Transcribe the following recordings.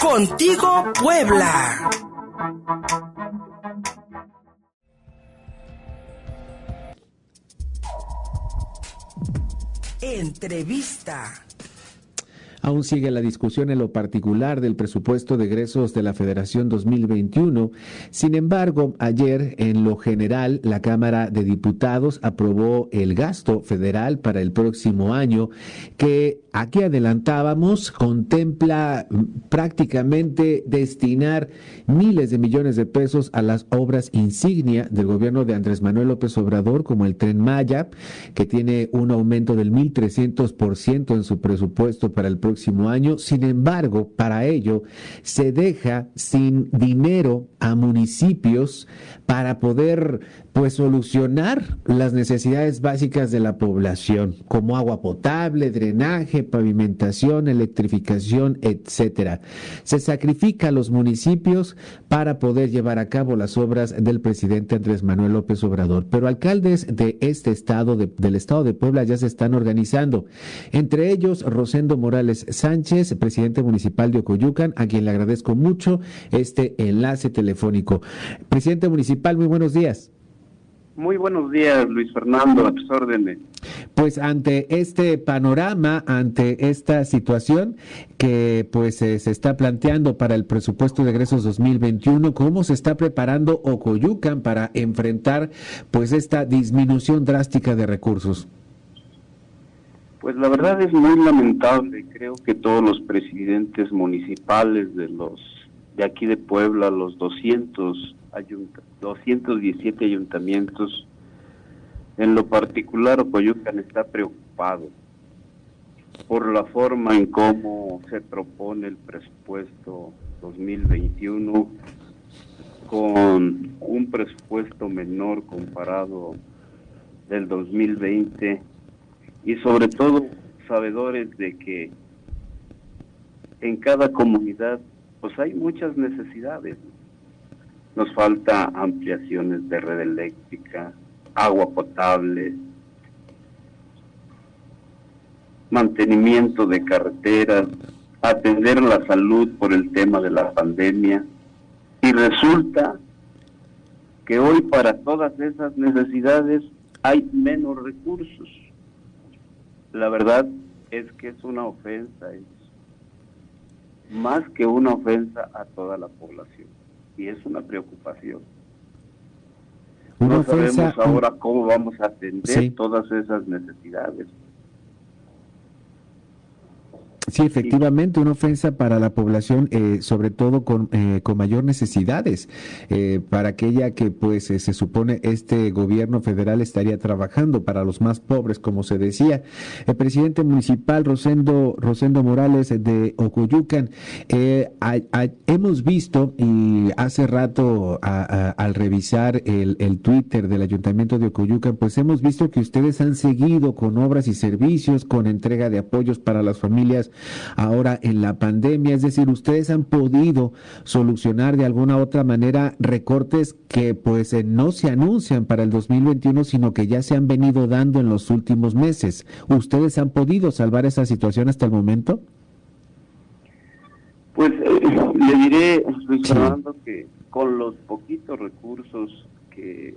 Contigo Puebla. Entrevista. Aún sigue la discusión en lo particular del presupuesto de egresos de la Federación 2021. Sin embargo, ayer, en lo general, la Cámara de Diputados aprobó el gasto federal para el próximo año, que aquí adelantábamos, contempla prácticamente destinar miles de millones de pesos a las obras insignia del gobierno de Andrés Manuel López Obrador, como el Tren Maya, que tiene un aumento del 1.300% en su presupuesto para el próximo año. Sin embargo, para ello se deja sin dinero a municipios para poder pues solucionar las necesidades básicas de la población, como agua potable, drenaje, pavimentación, electrificación, etcétera. Se sacrifica a los municipios para poder llevar a cabo las obras del presidente Andrés Manuel López Obrador. Pero alcaldes de este estado, del estado de Puebla, ya se están organizando. Entre ellos, Rosendo Morales Sánchez, presidente municipal de Ocoyucan, a quien le agradezco mucho este enlace telefónico. Presidente municipal, muy buenos días. Muy buenos días, Luis Fernando, a tus órdenes. Pues ante este panorama, ante esta situación que pues eh, se está planteando para el presupuesto de egresos 2021, ¿cómo se está preparando Ocoyucan para enfrentar pues esta disminución drástica de recursos? Pues la verdad es muy lamentable, creo que todos los presidentes municipales de los de aquí de Puebla, los 200 217 ayuntamientos. En lo particular, Ocoyucan está preocupado por la forma en cómo se propone el presupuesto 2021 con un presupuesto menor comparado del 2020 y sobre todo sabedores de que en cada comunidad pues hay muchas necesidades nos falta ampliaciones de red eléctrica, agua potable, mantenimiento de carreteras, atender la salud por el tema de la pandemia. Y resulta que hoy para todas esas necesidades hay menos recursos. La verdad es que es una ofensa, más que una ofensa a toda la población y es una preocupación. no sabemos ahora cómo vamos a atender todas esas necesidades. Sí, efectivamente, una ofensa para la población, eh, sobre todo con, eh, con mayor necesidades, eh, para aquella que pues se supone este gobierno federal estaría trabajando para los más pobres, como se decía. El presidente municipal Rosendo, Rosendo Morales de Ocoyucan, hemos visto y hace rato al revisar el, el Twitter del ayuntamiento de Ocoyucan, pues hemos visto que ustedes han seguido con obras y servicios, con entrega de apoyos para las familias ahora en la pandemia. Es decir, ustedes han podido solucionar de alguna otra manera recortes que pues eh, no se anuncian para el 2021, sino que ya se han venido dando en los últimos meses. ¿Ustedes han podido salvar esa situación hasta el momento? Pues eh, le diré, Luis Fernando, que con los poquitos recursos que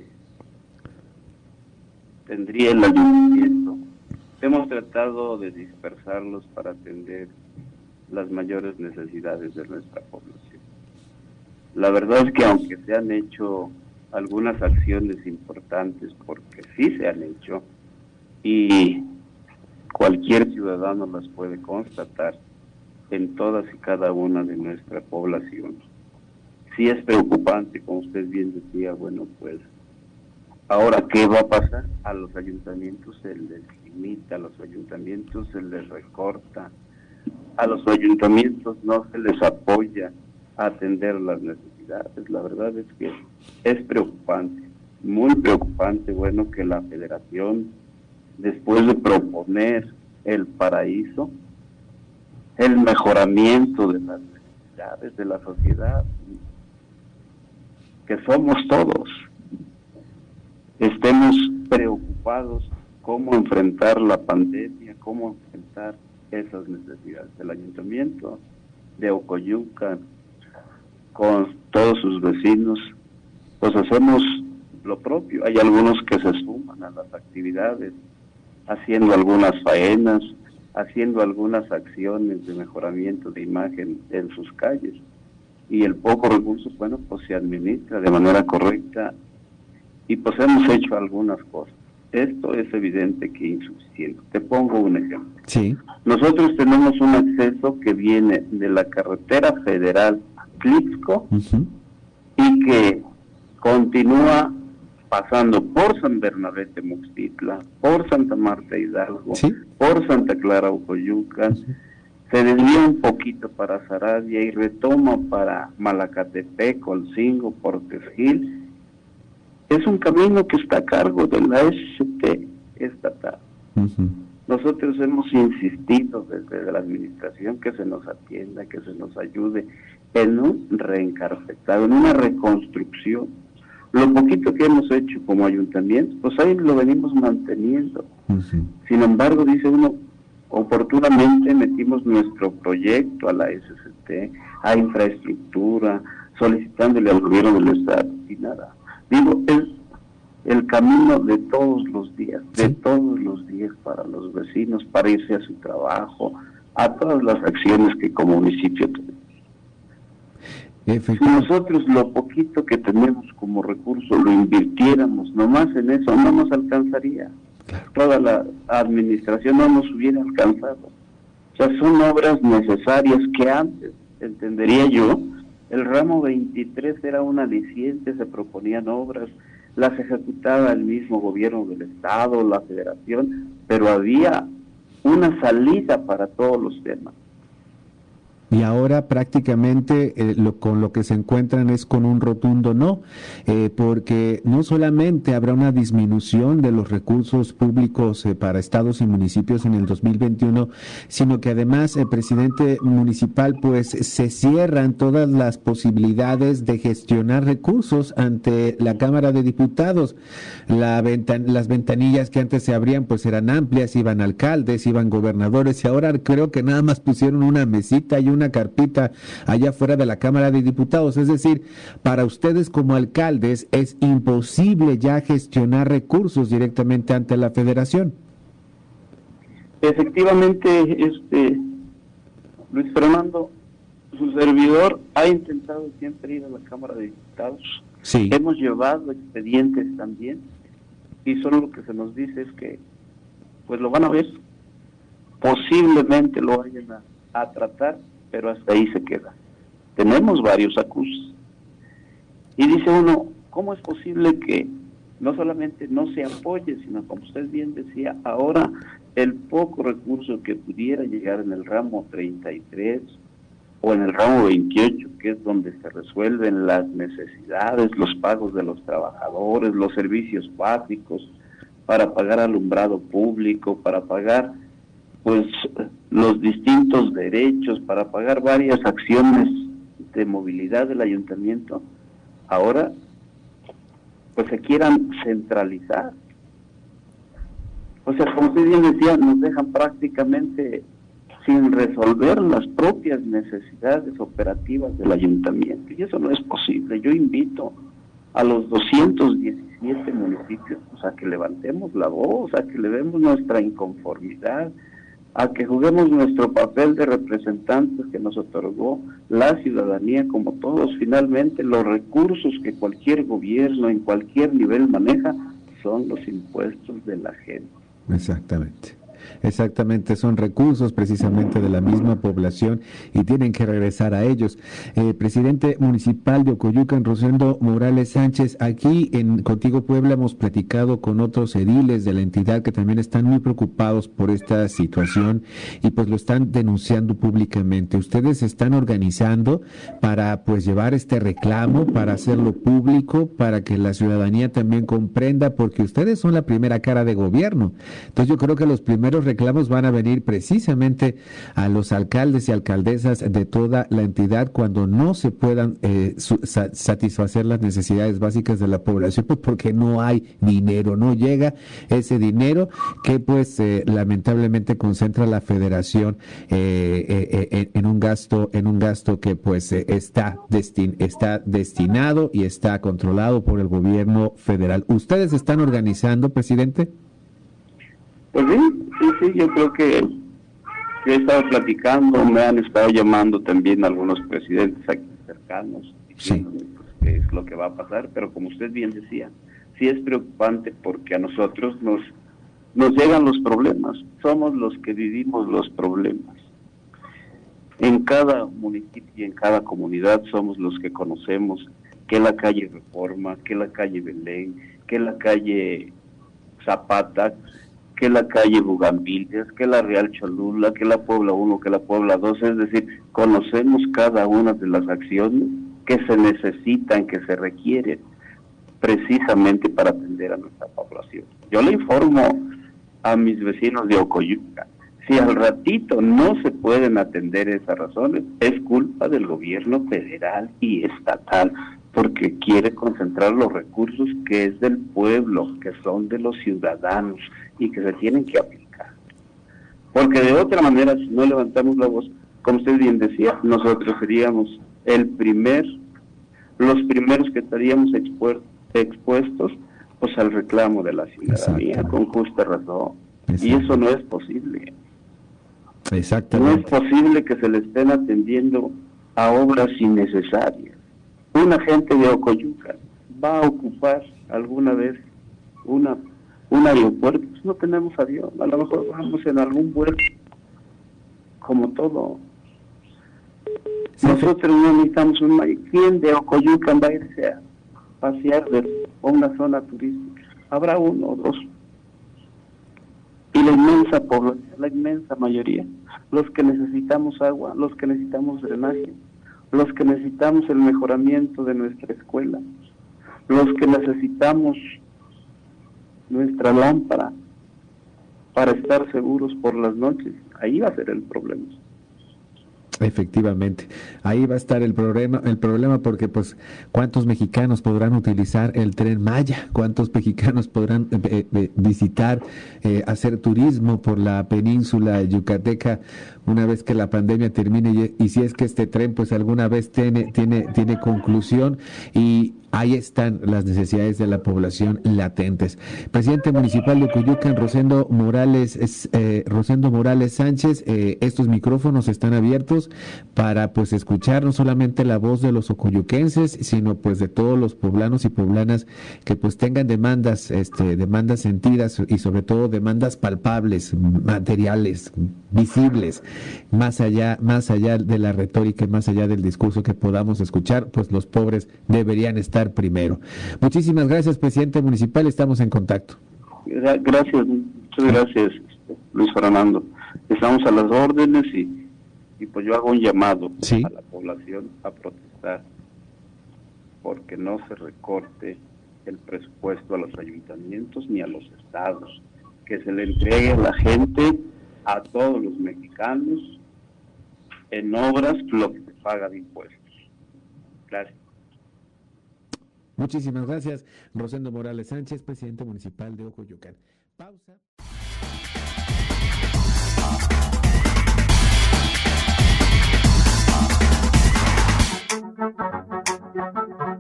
tendría el ayuntamiento, Hemos tratado de dispersarlos para atender las mayores necesidades de nuestra población. La verdad es que aunque se han hecho algunas acciones importantes, porque sí se han hecho, y cualquier ciudadano las puede constatar en todas y cada una de nuestra población. Sí es preocupante, como usted bien decía, bueno, pues ahora, ¿qué va a pasar? A los ayuntamientos se les a los ayuntamientos se les recorta, a los ayuntamientos no se les apoya a atender las necesidades. La verdad es que es preocupante, muy preocupante, bueno, que la federación, después de proponer el paraíso, el mejoramiento de las necesidades de la sociedad, que somos todos, estemos preocupados cómo enfrentar la pandemia, cómo enfrentar esas necesidades. El ayuntamiento de Ocoyuca, con todos sus vecinos, pues hacemos lo propio. Hay algunos que se suman a las actividades, haciendo algunas faenas, haciendo algunas acciones de mejoramiento de imagen en sus calles. Y el poco recurso, bueno, pues se administra de manera correcta y pues hemos hecho algunas cosas. Esto es evidente que insuficiente. Te pongo un ejemplo. Sí. Nosotros tenemos un acceso que viene de la carretera federal Clipsco y que continúa pasando por San Bernabé Muxtitla, por Santa Marta Hidalgo, por Santa Clara Ucoyuca, se desvía un poquito para Zaradia y retoma para Malacatepec, Colcingo, Portesgil es un camino que está a cargo de la SCT estatal. Nosotros hemos insistido desde la administración que se nos atienda, que se nos ayude en un reencarpetado, en una reconstrucción. Lo poquito que hemos hecho como ayuntamiento, pues ahí lo venimos manteniendo. Sin embargo, dice uno, oportunamente metimos nuestro proyecto a la SCT, a infraestructura, solicitándole al gobierno del Estado y nada Digo, es el camino de todos los días, de todos los días para los vecinos, para irse a su trabajo, a todas las acciones que como municipio tenemos. Si nosotros lo poquito que tenemos como recurso lo invirtiéramos nomás en eso, no nos alcanzaría. Toda la administración no nos hubiera alcanzado. O sea, son obras necesarias que antes, entendería yo, el ramo 23 era una aliciente, se proponían obras, las ejecutaba el mismo gobierno del Estado, la federación, pero había una salida para todos los temas y ahora prácticamente eh, lo, con lo que se encuentran es con un rotundo no, eh, porque no solamente habrá una disminución de los recursos públicos eh, para estados y municipios en el 2021, sino que además el presidente municipal pues se cierran todas las posibilidades de gestionar recursos ante la Cámara de Diputados. La las ventanillas que antes se abrían pues eran amplias, iban alcaldes, iban gobernadores y ahora creo que nada más pusieron una mesita y una una carpita allá fuera de la Cámara de Diputados. Es decir, para ustedes como alcaldes es imposible ya gestionar recursos directamente ante la federación. Efectivamente, este Luis Fernando, su servidor ha intentado siempre ir a la Cámara de Diputados. Sí. Hemos llevado expedientes también y solo lo que se nos dice es que pues lo van a ver, posiblemente lo vayan a tratar pero hasta ahí se queda. Tenemos varios acusos. Y dice uno, ¿cómo es posible que no solamente no se apoye, sino como usted bien decía, ahora el poco recurso que pudiera llegar en el ramo 33 o en el ramo 28, que es donde se resuelven las necesidades, los pagos de los trabajadores, los servicios básicos, para pagar alumbrado público, para pagar pues los distintos derechos para pagar varias acciones de movilidad del ayuntamiento, ahora pues se quieran centralizar. O sea, como usted bien decía, nos dejan prácticamente sin resolver las propias necesidades operativas del ayuntamiento. Y eso no es posible. Yo invito a los 217 municipios pues, a que levantemos la voz, a que le demos nuestra inconformidad, a que juguemos nuestro papel de representantes que nos otorgó la ciudadanía, como todos finalmente los recursos que cualquier gobierno en cualquier nivel maneja son los impuestos de la gente. Exactamente. Exactamente, son recursos precisamente de la misma población y tienen que regresar a ellos. Eh, presidente municipal de Ocoyucan, Rosendo Morales Sánchez, aquí en Contigo Puebla hemos platicado con otros ediles de la entidad que también están muy preocupados por esta situación y pues lo están denunciando públicamente. Ustedes se están organizando para pues llevar este reclamo, para hacerlo público, para que la ciudadanía también comprenda, porque ustedes son la primera cara de gobierno. Entonces yo creo que los primeros primeros reclamos van a venir precisamente a los alcaldes y alcaldesas de toda la entidad cuando no se puedan eh, satisfacer las necesidades básicas de la población, pues porque no hay dinero, no llega ese dinero que pues eh, lamentablemente concentra la federación eh, en un gasto, en un gasto que pues está, destin está destinado y está controlado por el gobierno federal. ¿Ustedes están organizando, presidente? Pues sí, sí, sí, yo creo que he estado platicando, me han estado llamando también algunos presidentes aquí cercanos, diciendo pues, qué es lo que va a pasar, pero como usted bien decía, sí es preocupante porque a nosotros nos, nos llegan los problemas, somos los que vivimos los problemas. En cada municipio y en cada comunidad somos los que conocemos que la calle Reforma, que la calle Belén, que la calle Zapata, que la calle Bugambilias, que la Real Cholula, que la Puebla 1, que la Puebla 2, es decir, conocemos cada una de las acciones que se necesitan, que se requieren precisamente para atender a nuestra población. Yo le informo a mis vecinos de Ocoyuca, si al ratito no se pueden atender esas razones, es culpa del gobierno federal y estatal, porque quiere concentrar los recursos que es del pueblo, que son de los ciudadanos y que se tienen que aplicar. Porque de otra manera, si no levantamos la voz, como usted bien decía, nosotros seríamos el primer, los primeros que estaríamos expuestos pues al reclamo de la ciudadanía con justa razón. Y eso no es posible. Exactamente. No es posible que se le estén atendiendo a obras innecesarias una gente de Ocoyuca va a ocupar alguna vez una un aeropuerto, pues no tenemos avión, a lo mejor vamos en algún vuelo, como todo. Nosotros no necesitamos un ¿Quién de Ocoyuca va a irse a pasear de una zona turística? Habrá uno o dos. Y la inmensa población, la inmensa mayoría, los que necesitamos agua, los que necesitamos drenaje, los que necesitamos el mejoramiento de nuestra escuela, los que necesitamos nuestra lámpara para estar seguros por las noches. Ahí va a ser el problema. Efectivamente, ahí va a estar el problema, el problema porque pues cuántos mexicanos podrán utilizar el tren Maya, cuántos mexicanos podrán eh, eh, eh, visitar, hacer turismo por la península yucateca una vez que la pandemia termine y, y, si es que este tren pues alguna vez tiene tiene tiene conclusión y Ahí están las necesidades de la población latentes. Presidente municipal de Cuyucan, Rosendo Morales, eh, Rosendo Morales Sánchez, eh, estos micrófonos están abiertos para pues escuchar no solamente la voz de los ocuyuquenses, sino pues de todos los poblanos y poblanas que pues tengan demandas, este, demandas sentidas y sobre todo demandas palpables, materiales, visibles, más allá, más allá de la retórica más allá del discurso que podamos escuchar, pues los pobres deberían estar primero. Muchísimas gracias, presidente municipal. Estamos en contacto. Gracias, muchas gracias, Luis Fernando. Estamos a las órdenes y, y pues yo hago un llamado a la población a protestar porque no se recorte el presupuesto a los ayuntamientos ni a los estados, que se le entregue a la gente, a todos los mexicanos, en obras lo que se paga de impuestos. Gracias. Muchísimas gracias, Rosendo Morales Sánchez, presidente municipal de Ocoyocan. Pausa.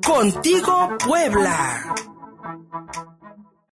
Contigo, Puebla.